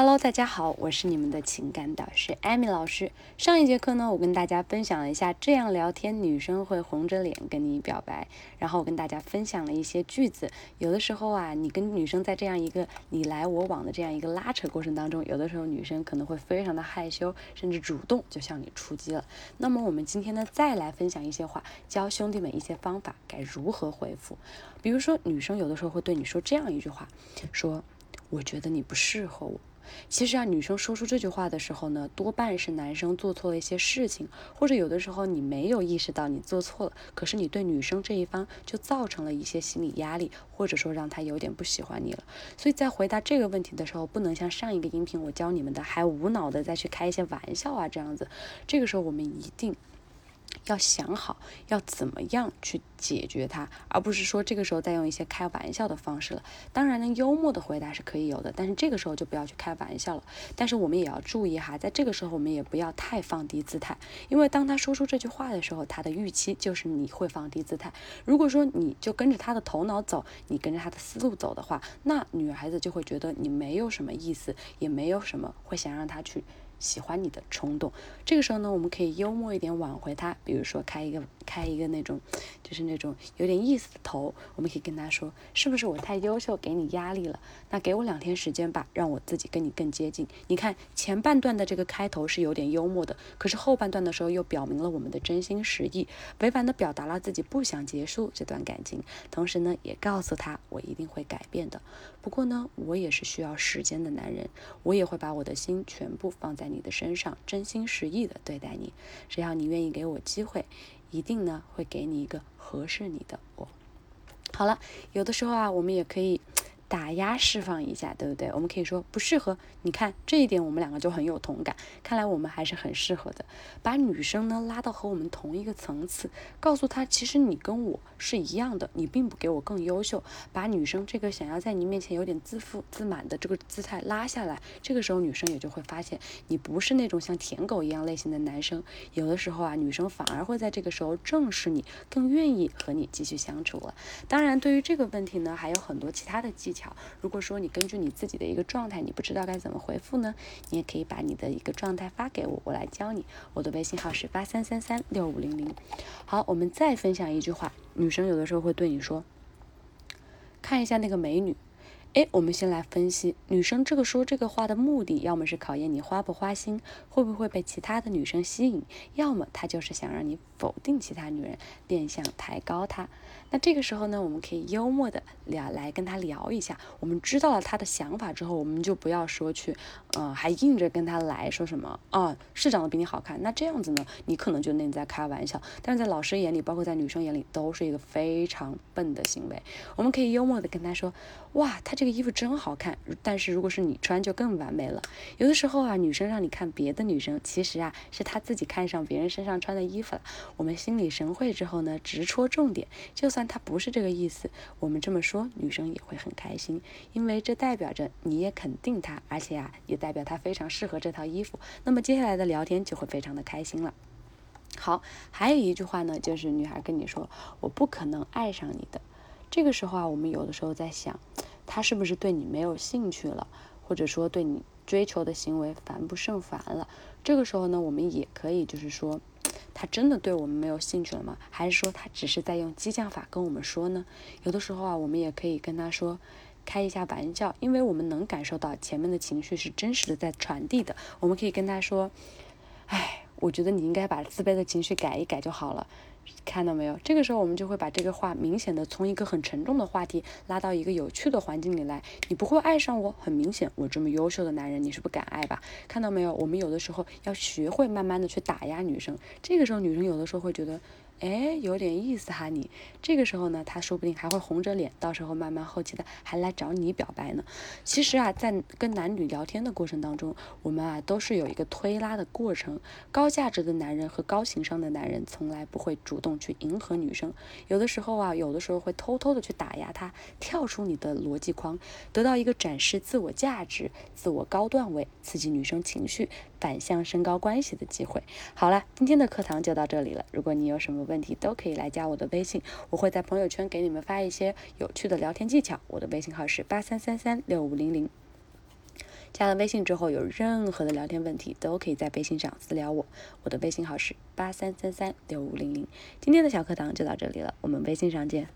Hello，大家好，我是你们的情感导师艾米老师。上一节课呢，我跟大家分享了一下这样聊天女生会红着脸跟你表白，然后我跟大家分享了一些句子。有的时候啊，你跟女生在这样一个你来我往的这样一个拉扯过程当中，有的时候女生可能会非常的害羞，甚至主动就向你出击了。那么我们今天呢，再来分享一些话，教兄弟们一些方法，该如何回复。比如说，女生有的时候会对你说这样一句话，说：“我觉得你不适合我。”其实啊，女生说出这句话的时候呢，多半是男生做错了一些事情，或者有的时候你没有意识到你做错了，可是你对女生这一方就造成了一些心理压力，或者说让她有点不喜欢你了。所以在回答这个问题的时候，不能像上一个音频我教你们的，还无脑的再去开一些玩笑啊这样子。这个时候我们一定。要想好要怎么样去解决它，而不是说这个时候再用一些开玩笑的方式了。当然呢，幽默的回答是可以有的，但是这个时候就不要去开玩笑了。但是我们也要注意哈，在这个时候我们也不要太放低姿态，因为当他说出这句话的时候，他的预期就是你会放低姿态。如果说你就跟着他的头脑走，你跟着他的思路走的话，那女孩子就会觉得你没有什么意思，也没有什么会想让他去。喜欢你的冲动，这个时候呢，我们可以幽默一点挽回他，比如说开一个开一个那种，就是那种有点意思的头，我们可以跟他说，是不是我太优秀给你压力了？那给我两天时间吧，让我自己跟你更接近。你看前半段的这个开头是有点幽默的，可是后半段的时候又表明了我们的真心实意，委婉的表达了自己不想结束这段感情，同时呢，也告诉他我一定会改变的。不过呢，我也是需要时间的男人，我也会把我的心全部放在。你的身上真心实意的对待你，只要你愿意给我机会，一定呢会给你一个合适你的我。好了，有的时候啊，我们也可以。打压释放一下，对不对？我们可以说不适合。你看这一点，我们两个就很有同感。看来我们还是很适合的。把女生呢拉到和我们同一个层次，告诉她其实你跟我是一样的，你并不给我更优秀。把女生这个想要在你面前有点自负自满的这个姿态拉下来，这个时候女生也就会发现你不是那种像舔狗一样类型的男生。有的时候啊，女生反而会在这个时候正视你，更愿意和你继续相处了。当然，对于这个问题呢，还有很多其他的技巧。如果说你根据你自己的一个状态，你不知道该怎么回复呢？你也可以把你的一个状态发给我，我来教你。我的微信号是八三三三六五零零。好，我们再分享一句话，女生有的时候会对你说：“看一下那个美女。”哎，我们先来分析女生这个说这个话的目的，要么是考验你花不花心，会不会被其他的女生吸引，要么她就是想让你否定其他女人，变相抬高她。那这个时候呢，我们可以幽默的聊来跟她聊一下。我们知道了她的想法之后，我们就不要说去，嗯，还硬着跟她来说什么啊，是长得比你好看。那这样子呢，你可能觉得你在开玩笑，但是在老师眼里，包括在女生眼里，都是一个非常笨的行为。我们可以幽默的跟她说，哇，她。这个衣服真好看，但是如果是你穿就更完美了。有的时候啊，女生让你看别的女生，其实啊是她自己看上别人身上穿的衣服了。我们心领神会之后呢，直戳重点。就算她不是这个意思，我们这么说，女生也会很开心，因为这代表着你也肯定她，而且啊也代表她非常适合这套衣服。那么接下来的聊天就会非常的开心了。好，还有一句话呢，就是女孩跟你说，我不可能爱上你的。这个时候啊，我们有的时候在想。他是不是对你没有兴趣了，或者说对你追求的行为烦不胜烦了？这个时候呢，我们也可以就是说，他真的对我们没有兴趣了吗？还是说他只是在用激将法跟我们说呢？有的时候啊，我们也可以跟他说，开一下玩笑，因为我们能感受到前面的情绪是真实的在传递的。我们可以跟他说，哎，我觉得你应该把自卑的情绪改一改就好了。看到没有？这个时候我们就会把这个话明显的从一个很沉重的话题拉到一个有趣的环境里来。你不会爱上我，很明显，我这么优秀的男人你是不敢爱吧？看到没有？我们有的时候要学会慢慢的去打压女生。这个时候女生有的时候会觉得。哎，有点意思哈，你这个时候呢，他说不定还会红着脸，到时候慢慢后期的还来找你表白呢。其实啊，在跟男女聊天的过程当中，我们啊都是有一个推拉的过程。高价值的男人和高情商的男人从来不会主动去迎合女生，有的时候啊，有的时候会偷偷的去打压她，跳出你的逻辑框，得到一个展示自我价值、自我高段位、刺激女生情绪、反向升高关系的机会。好了，今天的课堂就到这里了。如果你有什么，问题都可以来加我的微信，我会在朋友圈给你们发一些有趣的聊天技巧。我的微信号是八三三三六五零零。加了微信之后，有任何的聊天问题都可以在微信上私聊我，我的微信号是八三三三六五零零。今天的小课堂就到这里了，我们微信上见。